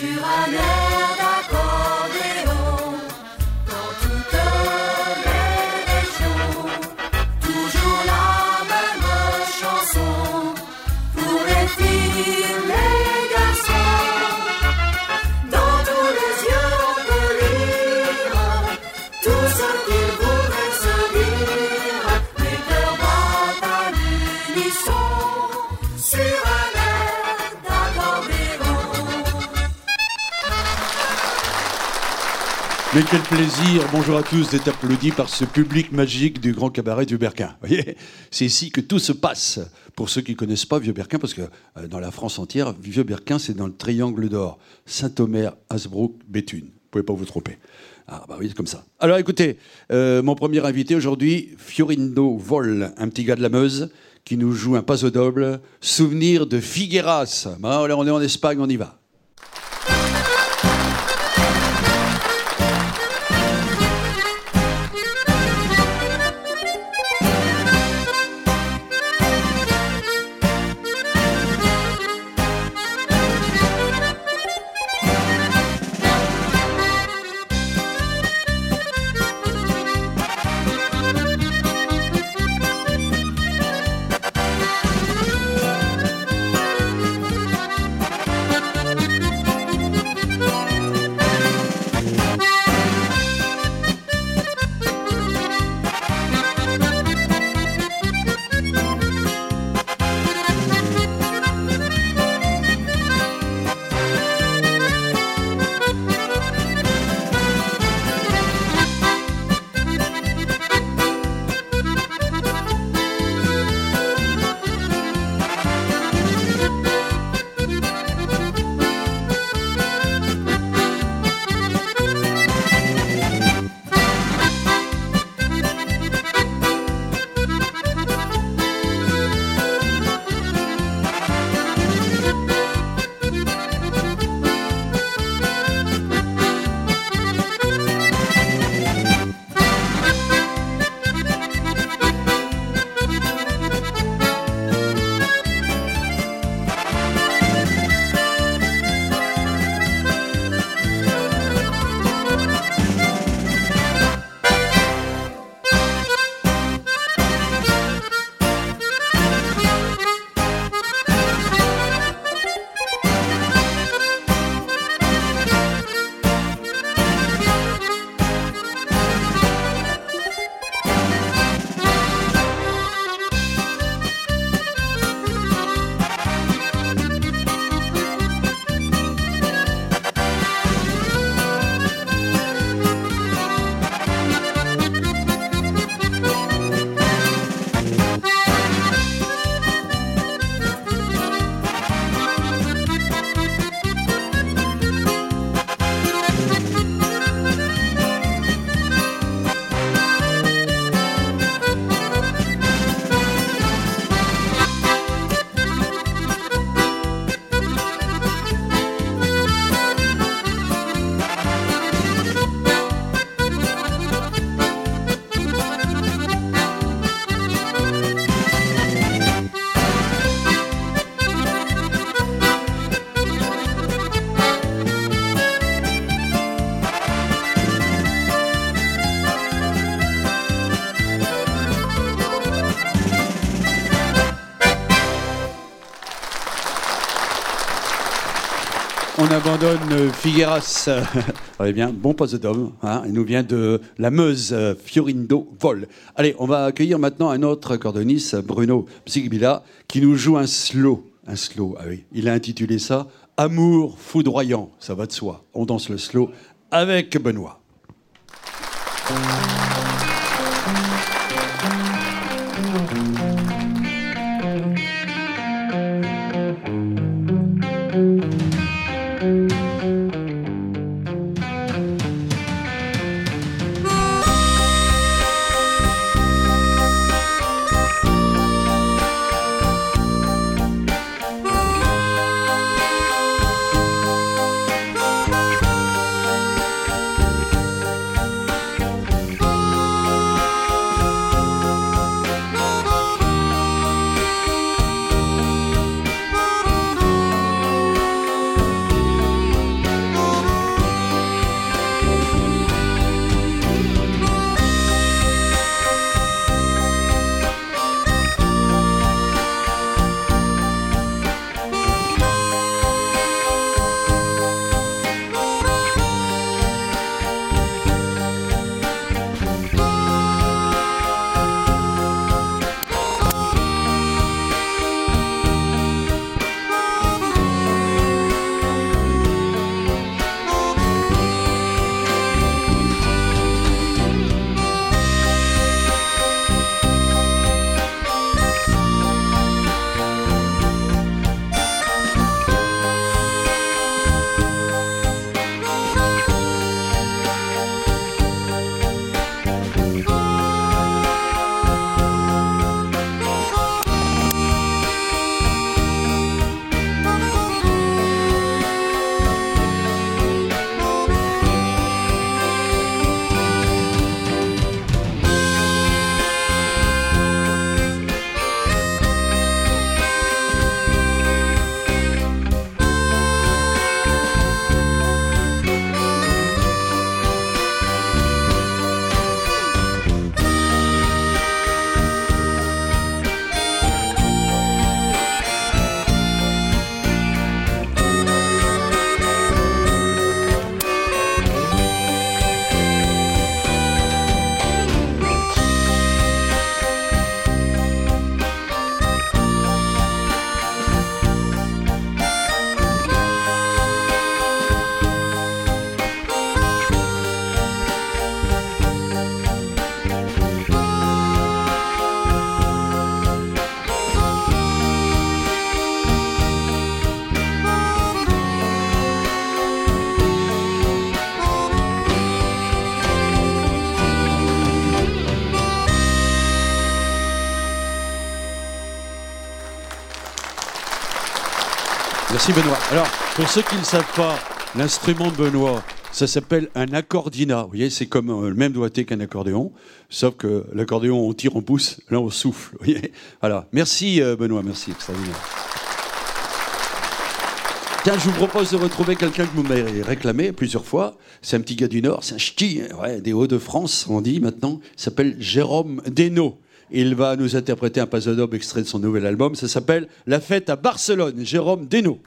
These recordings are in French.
sur un air Mais quel plaisir, bonjour à tous, d'être applaudis par ce public magique du grand cabaret du Berquin. Voyez, c'est ici que tout se passe. Pour ceux qui ne connaissent pas Vieux Berquin, parce que euh, dans la France entière, Vieux Berquin, c'est dans le triangle d'or. Saint-Omer, Hasbrook, Béthune. Vous pouvez pas vous tromper. Ah bah oui, c'est comme ça. Alors écoutez, euh, mon premier invité aujourd'hui, Fiorindo Vol, un petit gars de la Meuse, qui nous joue un paso doble, souvenir de Figueras. Bah, on est en Espagne, on y va. On abandonne euh, Figueras. Eh bien, bon poste d'homme. Hein, il nous vient de la Meuse, Fiorindo Vol. Allez, on va accueillir maintenant un autre cordoniste, Bruno Psigbila, qui nous joue un slow. Un slow, ah oui. Il a intitulé ça Amour foudroyant. Ça va de soi. On danse le slow avec Benoît. Merci Benoît. Alors, pour ceux qui ne savent pas, l'instrument de Benoît, ça s'appelle un accordina. Vous voyez, c'est comme euh, le même doigté qu'un accordéon, sauf que l'accordéon, on tire, on pousse, là, on souffle. Voilà. Merci euh, Benoît, merci, extraordinaire. Tiens, je vous propose de retrouver quelqu'un que vous m'avez réclamé plusieurs fois. C'est un petit gars du Nord, c'est un ch'ti, ouais, des Hauts-de-France, on dit maintenant. Il s'appelle Jérôme Desno. Il va nous interpréter un pasodobe extrait de son nouvel album. Ça s'appelle La fête à Barcelone. Jérôme Desno.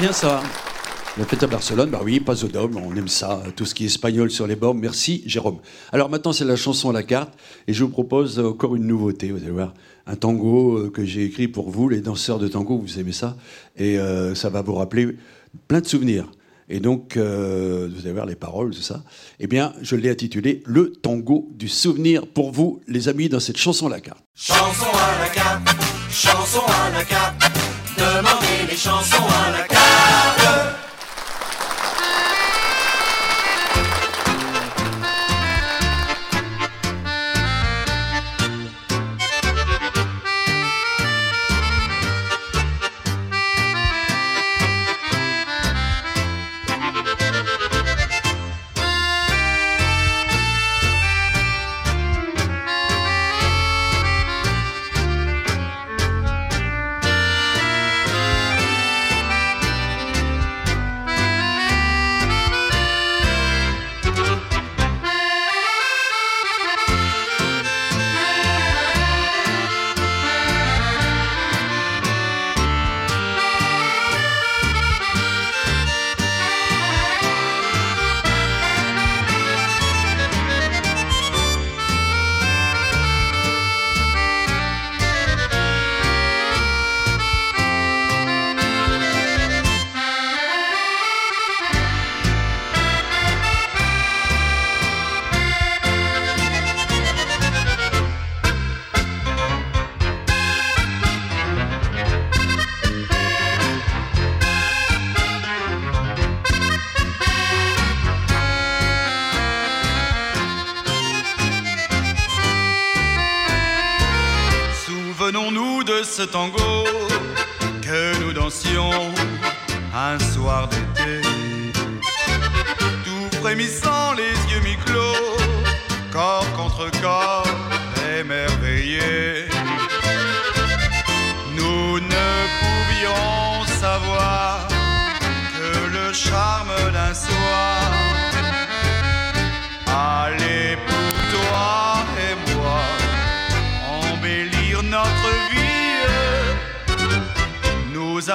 Bien ça. La fête à Barcelone, bah oui, pas au dôme, on aime ça, tout ce qui est espagnol sur les bords. Merci Jérôme. Alors maintenant c'est la chanson à la carte et je vous propose encore une nouveauté, vous allez voir, un tango euh, que j'ai écrit pour vous, les danseurs de tango, vous aimez ça, et euh, ça va vous rappeler plein de souvenirs. Et donc, euh, vous allez voir les paroles, tout ça. Eh bien, je l'ai intitulé Le tango du souvenir pour vous, les amis, dans cette chanson à la carte. Chanson à la carte, chanson à la carte, les chansons à la carte. Tout frémissant, les yeux mi-clos, corps contre corps, émerveillés. Nous ne pouvions savoir que le charme d'un soir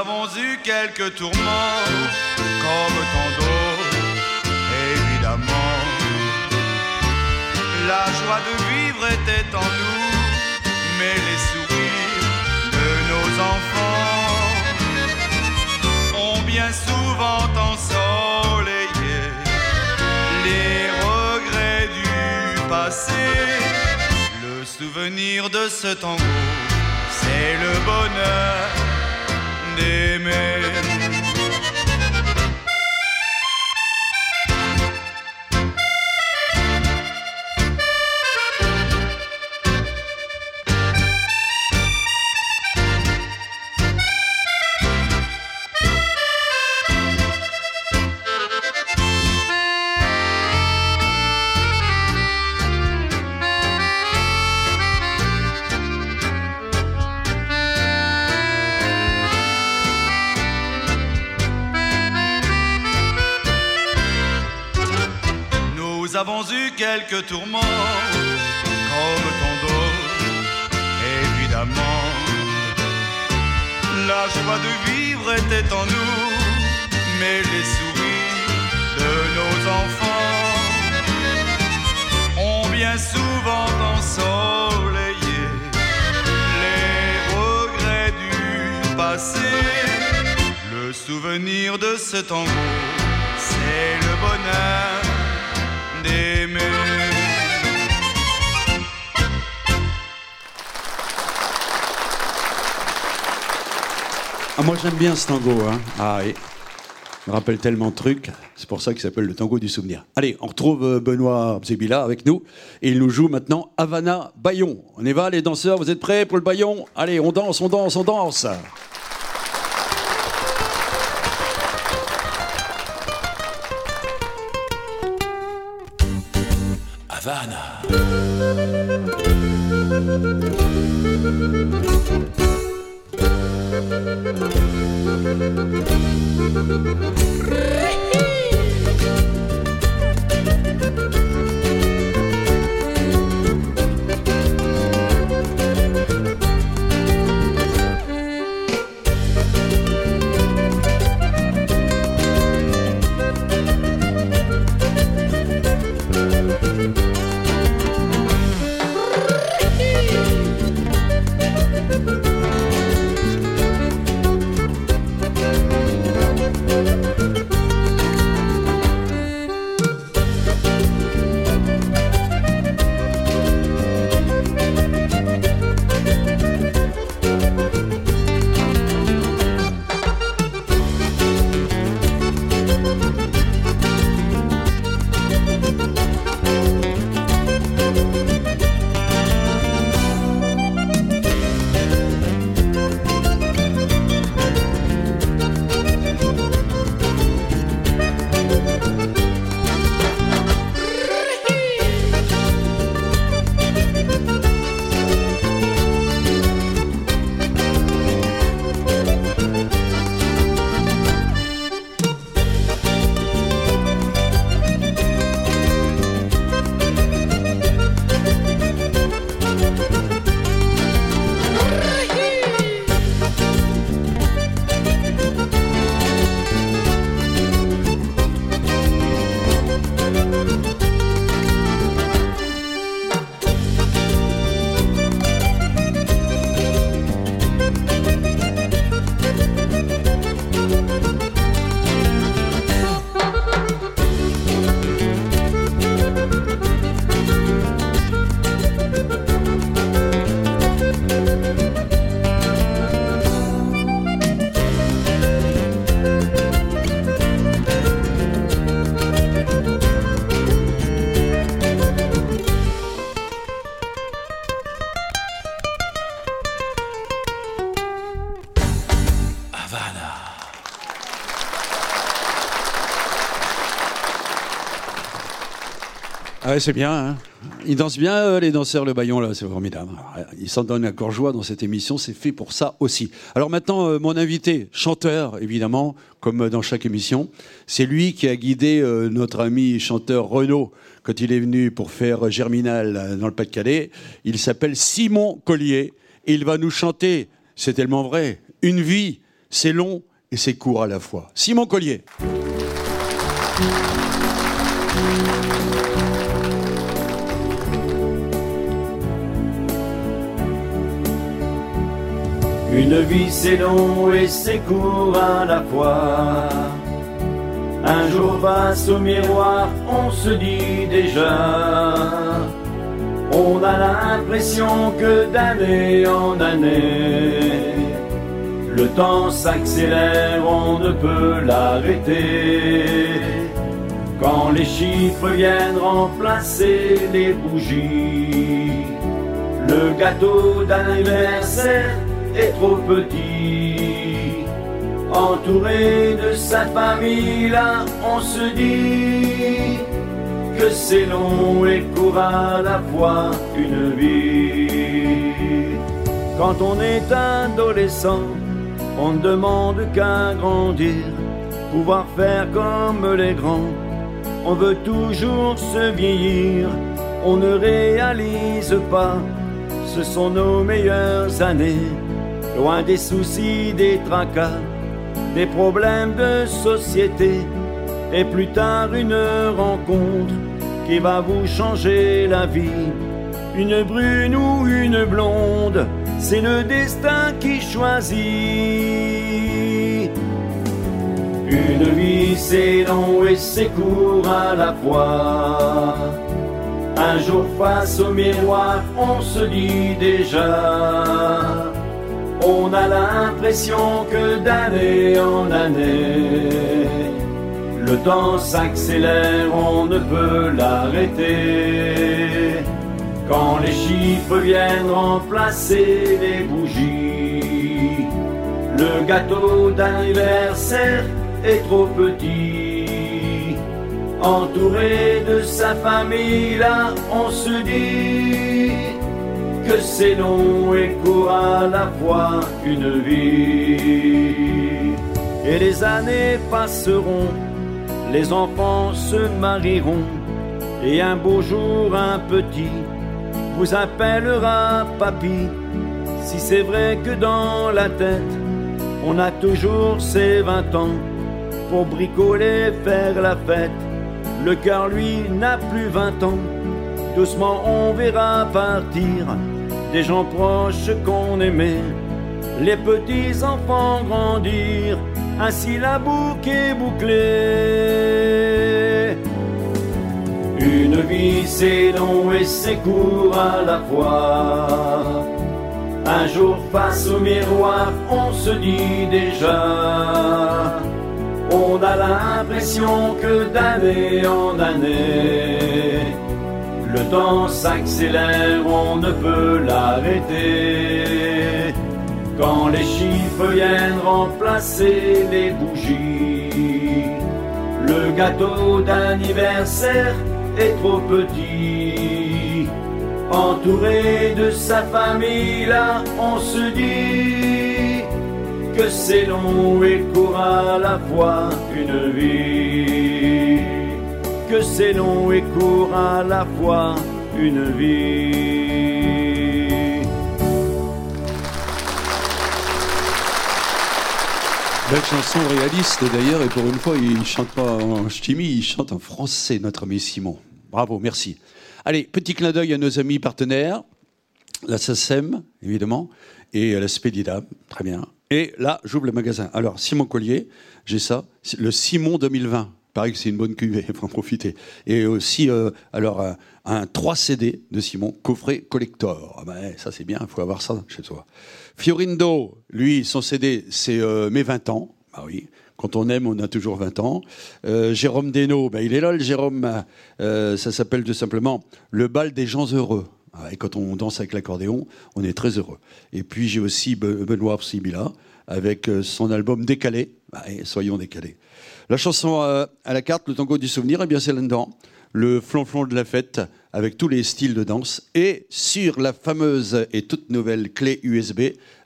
avons eu quelques tourments, comme tant d'autres, évidemment. La joie de vivre était en nous, mais les sourires de nos enfants ont bien souvent ensoleillé les regrets du passé. Le souvenir de ce tango, c'est le bonheur d'aimer. Tourments, comme tant d'autres, évidemment. La joie de vivre était en nous, mais les sourires de nos enfants ont bien souvent ensoleillé les regrets du passé. Le souvenir de ce tango, c'est le bonheur d'aimer. Ah, moi j'aime bien ce tango. Hein. Ah, oui. Il me rappelle tellement de trucs. C'est pour ça qu'il s'appelle le tango du souvenir. Allez, on retrouve euh, Benoît Zebila avec nous. Et il nous joue maintenant Havana Bayon. On y va, les danseurs, vous êtes prêts pour le bayon Allez, on danse, on danse, on danse. Havana. Re. Ouais, c'est bien. Hein Ils dansent bien, euh, les danseurs, le baillon, là, c'est formidable. Ils s'en donnent à corps joie dans cette émission, c'est fait pour ça aussi. Alors maintenant, euh, mon invité, chanteur, évidemment, comme dans chaque émission, c'est lui qui a guidé euh, notre ami chanteur Renaud quand il est venu pour faire Germinal dans le Pas-de-Calais. Il s'appelle Simon Collier et il va nous chanter, c'est tellement vrai, une vie, c'est long et c'est court à la fois. Simon Collier. Une vie c'est long et c'est court à la fois. Un jour face au miroir, on se dit déjà. On a l'impression que d'année en année, le temps s'accélère, on ne peut l'arrêter. Quand les chiffres viennent remplacer les bougies, le gâteau d'anniversaire est trop petit. Entouré de sa famille, là, on se dit que c'est long et court à la fois une vie. Quand on est adolescent, on ne demande qu'à grandir, pouvoir faire comme les grands. On veut toujours se vieillir, on ne réalise pas, ce sont nos meilleures années loin des soucis, des tracas, des problèmes de société, et plus tard une rencontre qui va vous changer la vie. Une brune ou une blonde, c'est le destin qui choisit. Une vie c'est long et c'est court à la fois. Un jour face au miroir, on se dit déjà on a l'impression que d'année en année, le temps s'accélère, on ne peut l'arrêter. Quand les chiffres viennent remplacer les bougies, le gâteau d'anniversaire est trop petit. Entouré de sa famille, là, on se dit que c'est long et court à la fois une vie. Et les années passeront, les enfants se marieront, et un beau jour un petit vous appellera papy. Si c'est vrai que dans la tête, on a toujours ses vingt ans pour bricoler, faire la fête. Le cœur, lui, n'a plus vingt ans. Doucement, on verra partir des gens proches qu'on aimait, les petits enfants grandir, ainsi la boucle est bouclée. Une vie c'est long et c'est court à la fois. Un jour face au miroir, on se dit déjà, on a l'impression que d'année en année, le temps s'accélère, on ne peut l'arrêter. Quand les chiffres viennent remplacer les bougies, le gâteau d'anniversaire est trop petit. Entouré de sa famille, là, on se dit que c'est long et court à la fois une vie que c'est long et court à la fois une vie. Belle chanson réaliste d'ailleurs, et pour une fois, il ne chante pas en ch'timi, il chante en français, notre ami Simon. Bravo, merci. Allez, petit clin d'œil à nos amis partenaires, la SACEM, évidemment, et la Spedida, très bien. Et là, j'ouvre le magasin. Alors, Simon Collier, j'ai ça, le Simon 2020. Pareil que c'est une bonne cuvée, il faut en profiter. Et aussi, euh, alors, un, un 3 CD de Simon, coffret collector. Ah ben, ça, c'est bien, il faut avoir ça chez soi. Fiorindo, lui, son CD, c'est euh, Mes 20 ans. Bah oui, quand on aime, on a toujours 20 ans. Euh, Jérôme Desno, ben, il est là, le Jérôme. Ça s'appelle tout simplement Le bal des gens heureux. Ah, et quand on danse avec l'accordéon, on est très heureux. Et puis, j'ai aussi Be- Benoît Sibila avec son album Décalé. Ah, soyons décalés. La chanson euh, à la carte, le tango du souvenir, eh bien c'est là-dedans. le flonflon de la fête avec tous les styles de danse et sur la fameuse et toute nouvelle clé USB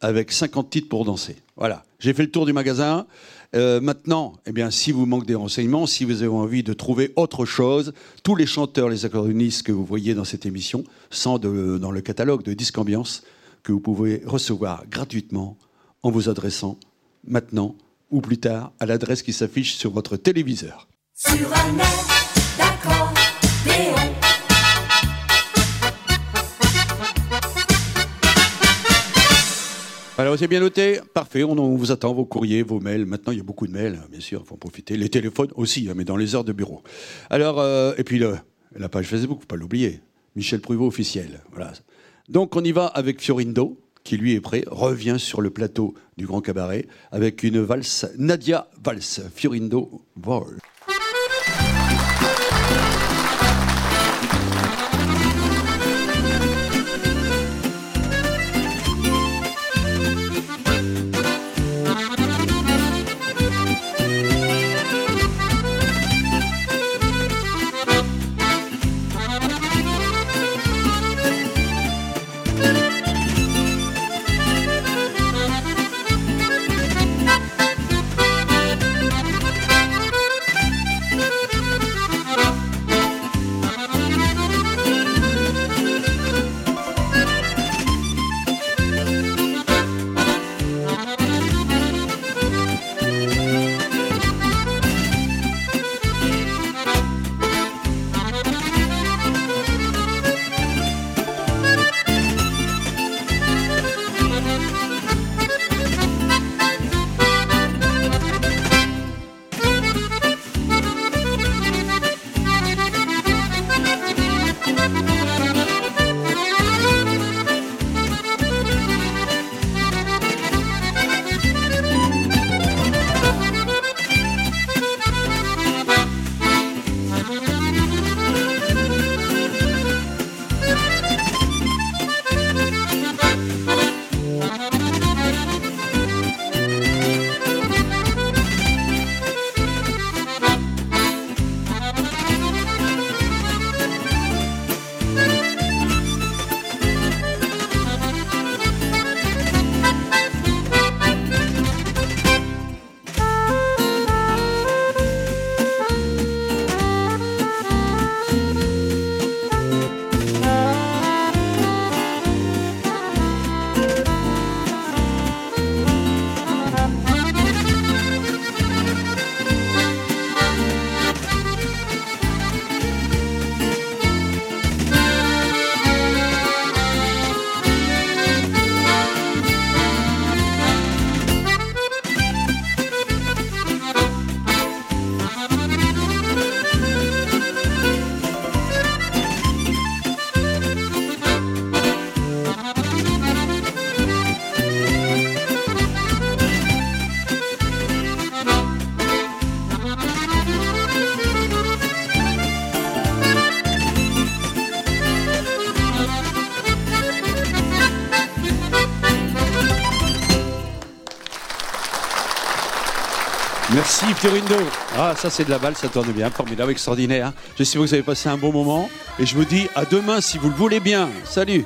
avec 50 titres pour danser. Voilà, j'ai fait le tour du magasin. Euh, maintenant, eh bien, si vous manquez des renseignements, si vous avez envie de trouver autre chose, tous les chanteurs, les accordéonistes que vous voyez dans cette émission sont dans le catalogue de Disque Ambiance que vous pouvez recevoir gratuitement en vous adressant maintenant ou plus tard à l'adresse qui s'affiche sur votre téléviseur. Sur un air Alors, c'est bien noté. Parfait. On, on vous attend, vos courriers, vos mails. Maintenant, il y a beaucoup de mails, bien sûr. Il faut en profiter. Les téléphones aussi, hein, mais dans les heures de bureau. Alors, euh, et puis le- la page Facebook, faut pas l'oublier. Michel Pruvot officiel. Voilà. Donc, on y va avec Fiorindo, qui lui est prêt, revient sur le plateau du Grand Cabaret avec une valse, Nadia Valse. Fiorindo Vol. Merci Fiorindo. Ah, ça c'est de la balle, ça tourne bien, formidable, extraordinaire. J'espère que vous avez passé un bon moment et je vous dis à demain si vous le voulez bien. Salut